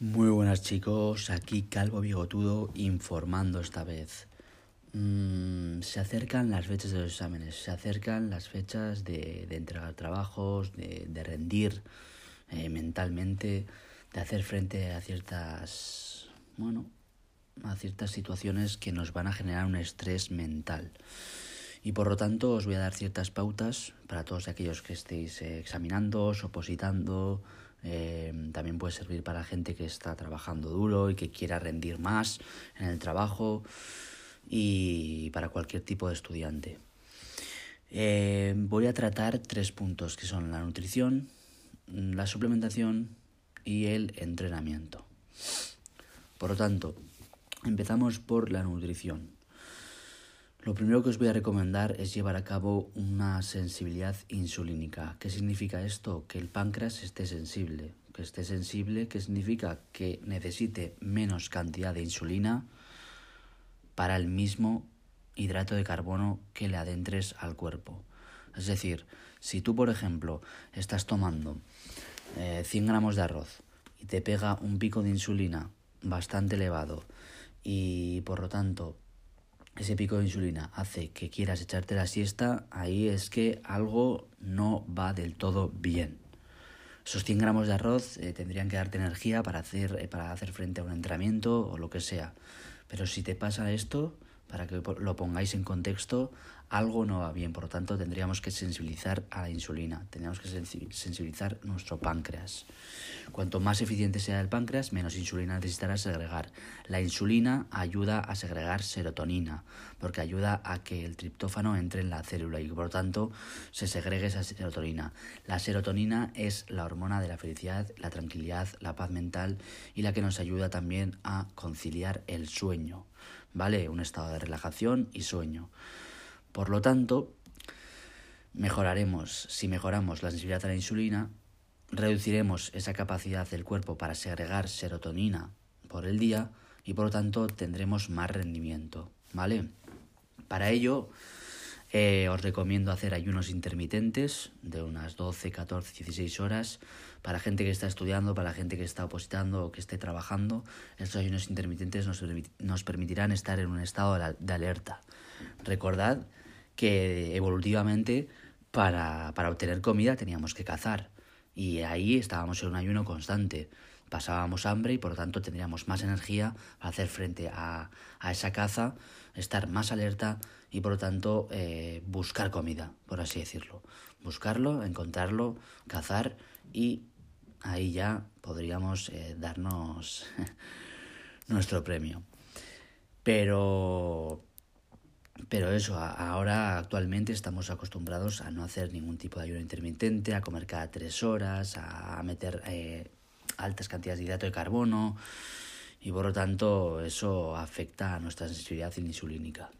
Muy buenas chicos, aquí Calvo Bigotudo informando esta vez. Mm, se acercan las fechas de los exámenes, se acercan las fechas de, entregar trabajos, de, rendir eh, mentalmente, de hacer frente a ciertas, bueno, a ciertas situaciones que nos van a generar un estrés mental. Y por lo tanto os voy a dar ciertas pautas para todos aquellos que estéis eh, examinando, opositando, eh, también puede servir para gente que está trabajando duro y que quiera rendir más en el trabajo y para cualquier tipo de estudiante. Eh, voy a tratar tres puntos que son la nutrición, la suplementación y el entrenamiento. Por lo tanto, empezamos por la nutrición. Lo primero que os voy a recomendar es llevar a cabo una sensibilidad insulínica. ¿Qué significa esto? Que el páncreas esté sensible. Que esté sensible, ¿qué significa? Que necesite menos cantidad de insulina para el mismo hidrato de carbono que le adentres al cuerpo. Es decir, si tú, por ejemplo, estás tomando 100 eh, gramos de arroz y te pega un pico de insulina bastante elevado y por lo tanto ese pico de insulina hace que quieras echarte la siesta, ahí es que algo no va del todo bien. Esos 100 gramos de arroz eh, tendrían que darte energía para hacer, eh, para hacer frente a un entrenamiento o lo que sea. Pero si te pasa esto, para que lo pongáis en contexto, algo no va bien. Por lo tanto, tendríamos que sensibilizar a la insulina, tendríamos que sensibilizar nuestro páncreas. Cuanto más eficiente sea el páncreas, menos insulina necesitará segregar. La insulina ayuda a segregar serotonina, porque ayuda a que el triptófano entre en la célula y por lo tanto se segregue esa serotonina. La serotonina es la hormona de la felicidad, la tranquilidad, la paz mental y la que nos ayuda también a conciliar el sueño. ¿Vale? Un estado de relajación y sueño. Por lo tanto, mejoraremos, si mejoramos la sensibilidad a la insulina, reduciremos esa capacidad del cuerpo para segregar serotonina por el día y por lo tanto tendremos más rendimiento, ¿vale? Para ello eh, os recomiendo hacer ayunos intermitentes de unas 12, 14, 16 horas para gente que está estudiando, para la gente que está opositando o que esté trabajando. Estos ayunos intermitentes nos, nos permitirán estar en un estado de alerta. Recordad que evolutivamente para, para obtener comida teníamos que cazar y ahí estábamos en un ayuno constante. Pasábamos hambre y por lo tanto tendríamos más energía para hacer frente a, a esa caza, estar más alerta y por lo tanto eh, buscar comida, por así decirlo. Buscarlo, encontrarlo, cazar y ahí ya podríamos eh, darnos nuestro premio. Pero pero eso, ahora actualmente estamos acostumbrados a no hacer ningún tipo de ayuno intermitente, a comer cada tres horas, a meter eh, altas cantidades de hidrato de carbono y por lo tanto eso afecta a nuestra sensibilidad insulínica.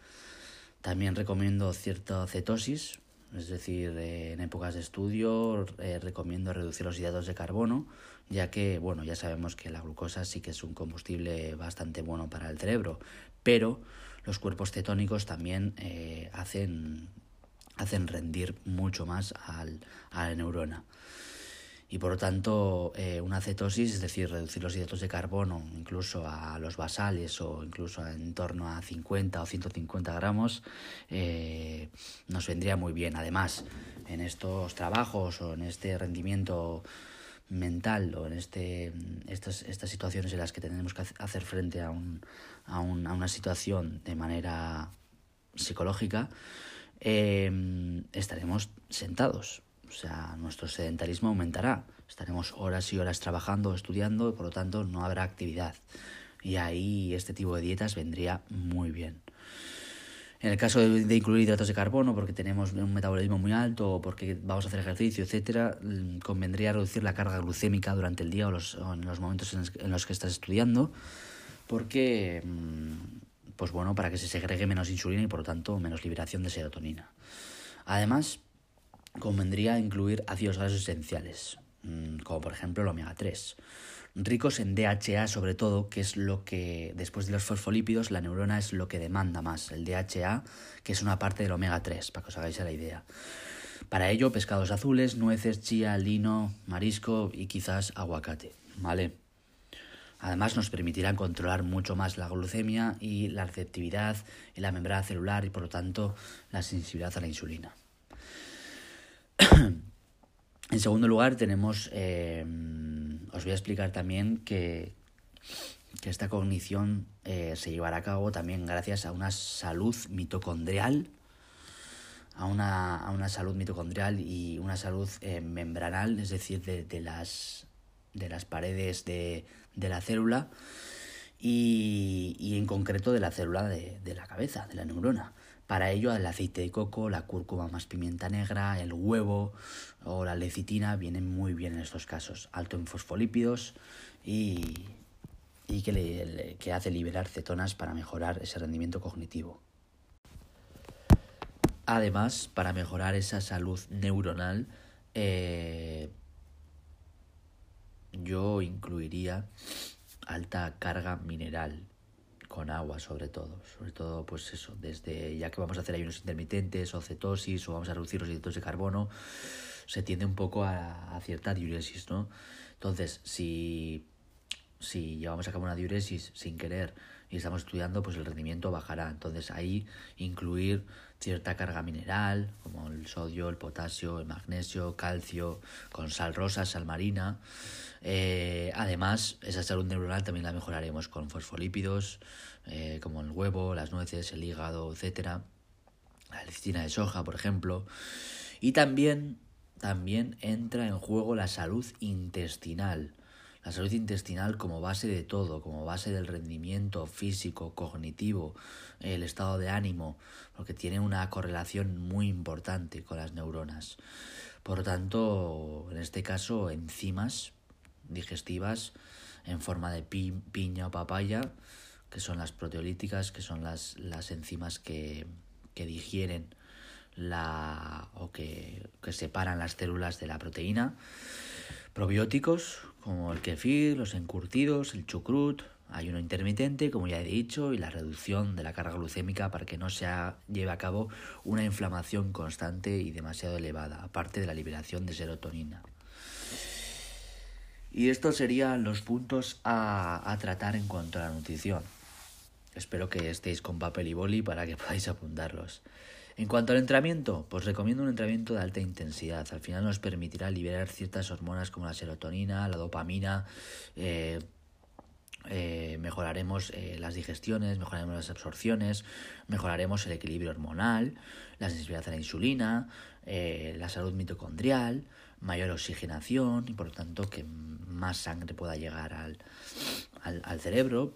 También recomiendo cierta cetosis, es decir, en épocas de estudio eh, recomiendo reducir los hidratos de carbono, ya que, bueno, ya sabemos que la glucosa sí que es un combustible bastante bueno para el cerebro, pero los cuerpos cetónicos también eh, hacen, hacen rendir mucho más al, a la neurona. Y por lo tanto, eh, una cetosis, es decir, reducir los hidratos de carbono incluso a los basales o incluso en torno a 50 o 150 gramos, eh, nos vendría muy bien. Además, en estos trabajos o en este rendimiento mental o en este, estas, estas situaciones en las que tenemos que hacer frente a, un, a, un, a una situación de manera psicológica, eh, estaremos sentados. O sea, nuestro sedentarismo aumentará. Estaremos horas y horas trabajando, estudiando, y por lo tanto no habrá actividad. Y ahí este tipo de dietas vendría muy bien. En el caso de, incluir hidratos de carbono, porque tenemos un metabolismo muy alto o porque vamos a hacer ejercicio, etcétera, mm, convendría reducir la carga glucémica durante el día o, los, en los momentos en los que estás estudiando, porque, mm, pues bueno, para que se segregue menos insulina y por lo tanto menos liberación de serotonina. Además, convendría incluir ácidos grasos esenciales, mm, como por ejemplo el omega 3 ricos en DHA sobre todo, que es lo que, después de los fosfolípidos, la neurona es lo que demanda más, el DHA, que es una parte del omega 3, para que os hagáis la idea. Para ello, pescados azules, nueces, chía, lino, marisco y quizás aguacate, ¿vale? Además nos permitirán controlar mucho más la glucemia y la receptividad en la membrana celular y por lo tanto la sensibilidad a la insulina. en segundo lugar tenemos, eh, os voy a explicar también que, que esta cognición eh, se llevará a cabo también gracias a una salud mitocondrial, a una, a una salud mitocondrial y una salud eh, membranal, es decir, de, de, las, de las paredes de, de la célula y, y, en concreto de la célula de, de la cabeza, de la neurona. Para ello el aceite de coco, la cúrcuma más pimienta negra, el huevo o la lecitina vienen muy bien en estos casos. Alto en fosfolípidos y, y que, le, que hace liberar cetonas para mejorar ese rendimiento cognitivo. Además, para mejorar esa salud neuronal, eh, yo incluiría alta carga mineral con agua sobre todo, sobre todo pues eso, desde ya que vamos a hacer ayunos intermitentes o cetosis o vamos a reducir los hidratos de carbono, se tiende un poco a, cierta diuresis, ¿no? Entonces, si si llevamos a cabo una diuresis sin querer y estamos estudiando, pues el rendimiento bajará. Entonces ahí incluir cierta carga mineral, como el sodio, el potasio, el magnesio, calcio, con sal rosa, sal marina. Eh, además, esa salud neuronal también la mejoraremos con fosfolípidos, eh, como el huevo, las nueces, el hígado, etcétera. La lecitina de soja, por ejemplo. Y también, también entra en juego la salud intestinal la salud intestinal como base de todo, como base del rendimiento físico, cognitivo, el estado de ánimo, porque tiene una correlación muy importante con las neuronas. Por tanto, en este caso, enzimas digestivas en forma de piña o papaya, que son las proteolíticas, que son las, las enzimas que, que digieren la, o que, que separan las células de la proteína. Probióticos como el kefir, los encurtidos, el chucrut, ayuno intermitente, como ya he dicho, y la reducción de la carga glucémica para que no se lleve a cabo una inflamación constante y demasiado elevada, aparte de la liberación de serotonina. Y estos serían los puntos a, a tratar en cuanto a la nutrición. Espero que estéis con papel y boli para que podáis apuntarlos. En cuanto al entrenamiento, pues recomiendo un entrenamiento de alta intensidad. Al final nos permitirá liberar ciertas hormonas como la serotonina, la dopamina, eh, eh, mejoraremos eh, las digestiones, mejoraremos las absorciones, mejoraremos el equilibrio hormonal, la sensibilidad a la insulina, la salud mitocondrial, mayor oxigenación y por lo tanto que más sangre pueda llegar al, al, al cerebro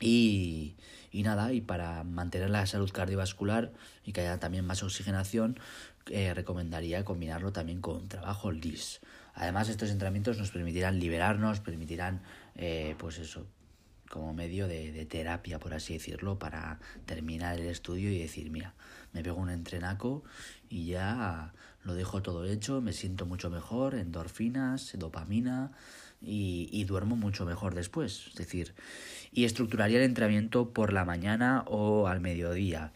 y, y nada, y para mantener la salud cardiovascular y que haya también más oxigenación, eh, recomendaría combinarlo también con trabajo LIS. Además, estos entrenamientos nos permitirán liberarnos, permitirán, eh, pues eso, como medio de, de, terapia, por así decirlo, para terminar el estudio y decir, mira, me pego un entrenaco y ya lo dejo todo hecho, me siento mucho mejor, endorfinas, dopamina, y, y, duermo mucho mejor después. Es decir, y estructuraría el entrenamiento por la mañana o al mediodía.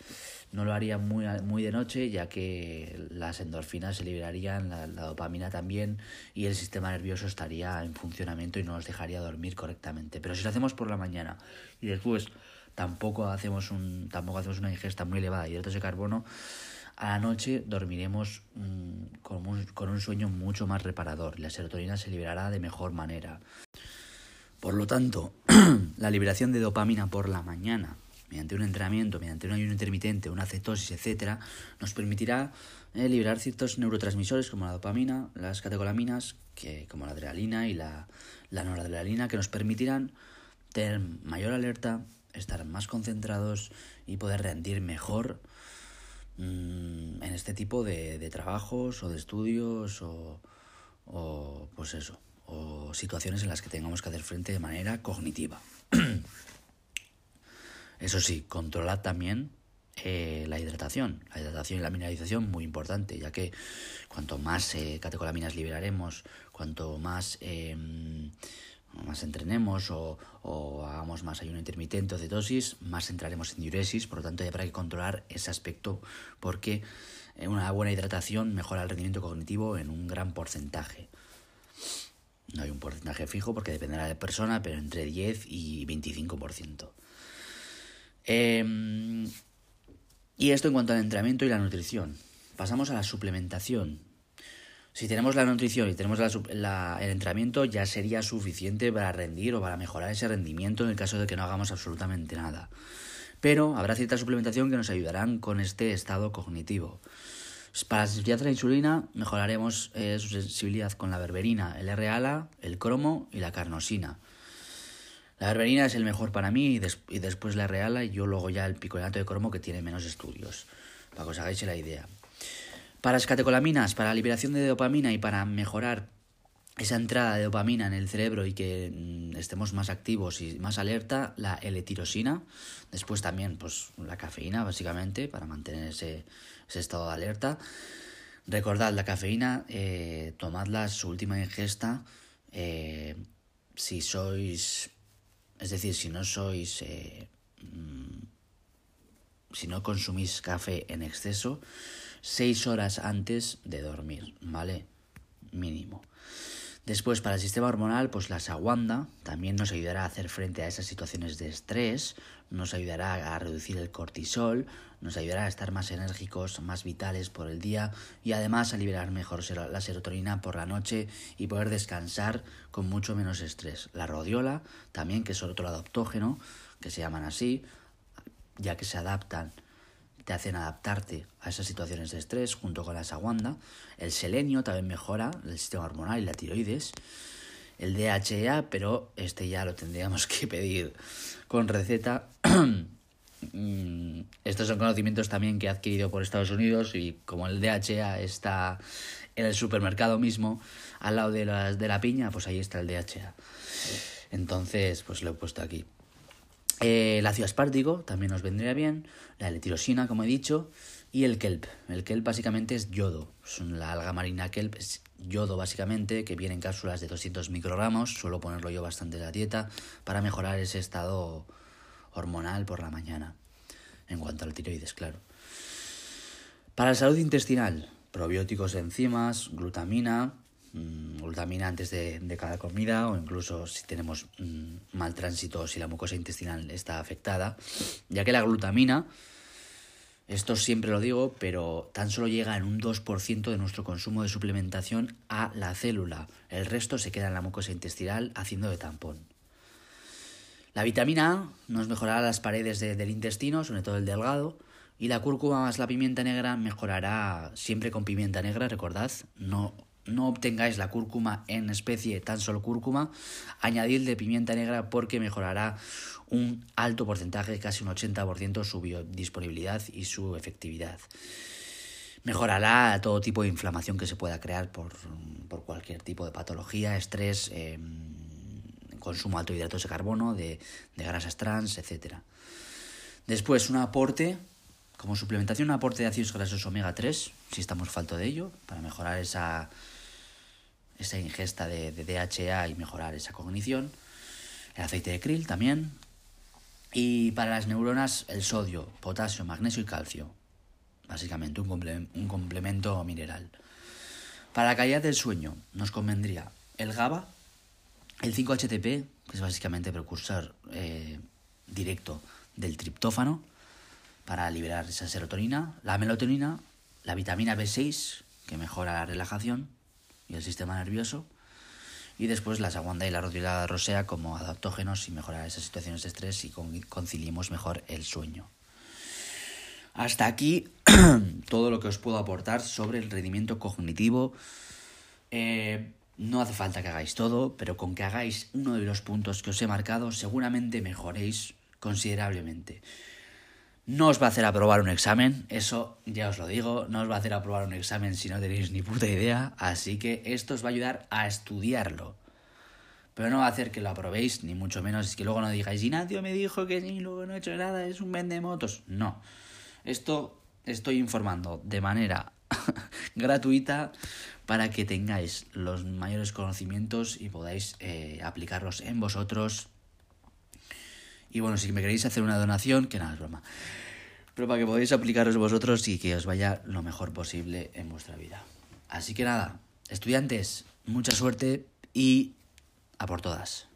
No lo haría muy, muy de noche, ya que las endorfinas se liberarían, la, la, dopamina también, y el sistema nervioso estaría en funcionamiento y no nos dejaría dormir correctamente. Pero si lo hacemos por la mañana y después tampoco hacemos, un, tampoco hacemos una ingesta muy elevada de hidratos de carbono, a la noche dormiremos mmm, con, un, con un sueño mucho más reparador. La serotonina se liberará de mejor manera. Por lo tanto, la liberación de dopamina por la mañana, mediante un entrenamiento, mediante un ayuno intermitente, una cetosis, etc., nos permitirá eh, liberar ciertos neurotransmisores como la dopamina, las catecolaminas, que, como la adrenalina y la, la noradrenalina, que nos permitirán tener mayor alerta, estar más concentrados y poder rendir mejor mmm, en este tipo de, trabajos o de estudios o, o pues eso, o situaciones en las que tengamos que hacer frente de manera cognitiva. Eso sí, controlad también eh, la hidratación. La hidratación y la mineralización muy importante, ya que cuanto más eh, catecolaminas liberaremos, cuanto más, eh, más entrenemos o, hagamos más ayuno intermitente o cetosis, más entraremos en diuresis. Por lo tanto, habrá que controlar ese aspecto porque una buena hidratación mejora el rendimiento cognitivo en un gran porcentaje. No hay un porcentaje fijo porque dependerá de persona, pero entre 10 y 25%. Em, y esto en cuanto al entrenamiento y la nutrición. Pasamos a la suplementación. Si tenemos la nutrición y tenemos la, el entrenamiento, ya sería suficiente para rendir o para mejorar ese rendimiento en el caso de que no hagamos absolutamente nada. Pero habrá cierta suplementación que nos ayudarán con este estado cognitivo. Para la sensibilidad a la insulina mejoraremos eh, su sensibilidad con la berberina, el R-ALA, el cromo y la carnosina. La berberina es el mejor para mí y, después la R-ALA y yo luego ya el picolenato de cromo que tiene menos estudios, para que os hagáis la idea. Para las para la liberación de dopamina y para mejorar esa entrada de dopamina en el cerebro y que mm, estemos más activos y más alerta, la L-tirosina. Después también, pues, la cafeína, básicamente, para mantener ese, estado de alerta. Recordad, la cafeína, eh, tomadla su última ingesta eh, si sois, es decir, si no sois, eh, mm, si no consumís café en exceso, seis horas antes de dormir, ¿vale? Mínimo. Después, para el sistema hormonal, pues la saguanda también nos ayudará a hacer frente a esas situaciones de estrés, nos ayudará a reducir el cortisol, nos ayudará a estar más enérgicos, más vitales por el día y además a liberar mejor la serotonina por la noche y poder descansar con mucho menos estrés. La rodiola, también, que es otro adaptógeno, que se llaman así, ya que se adaptan te hacen adaptarte a esas situaciones de estrés junto con la saguanda. El selenio también mejora el sistema hormonal y la tiroides. El DHEA, pero este ya lo tendríamos que pedir con receta. Mm, estos son conocimientos también que he adquirido por Estados Unidos y como el DHA está en el supermercado mismo, al lado de, las, de la piña, pues ahí está el DHA. Entonces, pues lo he puesto aquí. Eh, el ácido aspartico también nos vendría bien, la L-tirosina, como he dicho, y el kelp. El kelp básicamente es yodo. La alga marina kelp es yodo básicamente, que viene en cápsulas de 200 microgramos. Suelo ponerlo yo bastante en la dieta para mejorar ese estado hormonal por la mañana. En cuanto al tiroides, claro. Para la salud intestinal, probióticos enzimas, glutamina, Mm, glutamina antes de, cada comida o incluso si tenemos mm, mal tránsito, si la mucosa intestinal está afectada, ya que la glutamina, esto siempre lo digo, pero tan solo llega en un 2% de nuestro consumo de suplementación a la célula. El resto se queda en la mucosa intestinal haciendo de tampón. La vitamina A nos mejorará las paredes del intestino, sobre todo el delgado, y la cúrcuma más la pimienta negra mejorará siempre con pimienta negra, recordad, no no obtengáis la cúrcuma en especie, tan solo cúrcuma, añadid de pimienta negra porque mejorará un alto porcentaje, casi un 80% su biodisponibilidad y su efectividad. Mejorará todo tipo de inflamación que se pueda crear por, cualquier tipo de patología, estrés, em, consumo alto de hidratos de carbono, de, de grasas trans, etc. Después, un aporte como suplementación, un aporte de ácidos grasos omega 3, si estamos falto de ello, para mejorar esa, esa ingesta de, DHA y mejorar esa cognición. El aceite de krill también. Y para las neuronas, el sodio, potasio, magnesio y calcio. Básicamente un, un complemento mineral. Para la calidad del sueño, nos convendría el GABA, el 5-HTP, que es básicamente precursor eh, directo del triptófano, para liberar esa serotonina, la melatonina, la vitamina B6, que mejora la relajación y el sistema nervioso, y después la saguanda y la rodilla rosea como adaptógenos y mejorar esas situaciones de estrés y conciliemos mejor el sueño. Hasta aquí todo lo que os puedo aportar sobre el rendimiento cognitivo. Eh, no hace falta que hagáis todo, pero con que hagáis uno de los puntos que os he marcado, seguramente mejoréis considerablemente. No os va a hacer aprobar un examen, eso ya os lo digo, no os va a hacer aprobar un examen si no tenéis ni puta idea, así que esto os va a ayudar a estudiarlo. Pero no va a hacer que lo aprobéis, ni mucho menos, que luego no digáis, Ignacio me dijo que ni luego no he hecho nada, es un vendemotos. No, esto estoy informando de manera gratuita para que tengáis los mayores conocimientos y podáis eh, aplicarlos en vosotros y bueno, si me queréis hacer una donación, que nada, es broma. Pero para que podáis aplicaros vosotros y que os vaya lo mejor posible en vuestra vida. Así que nada, estudiantes, mucha suerte y a por todas.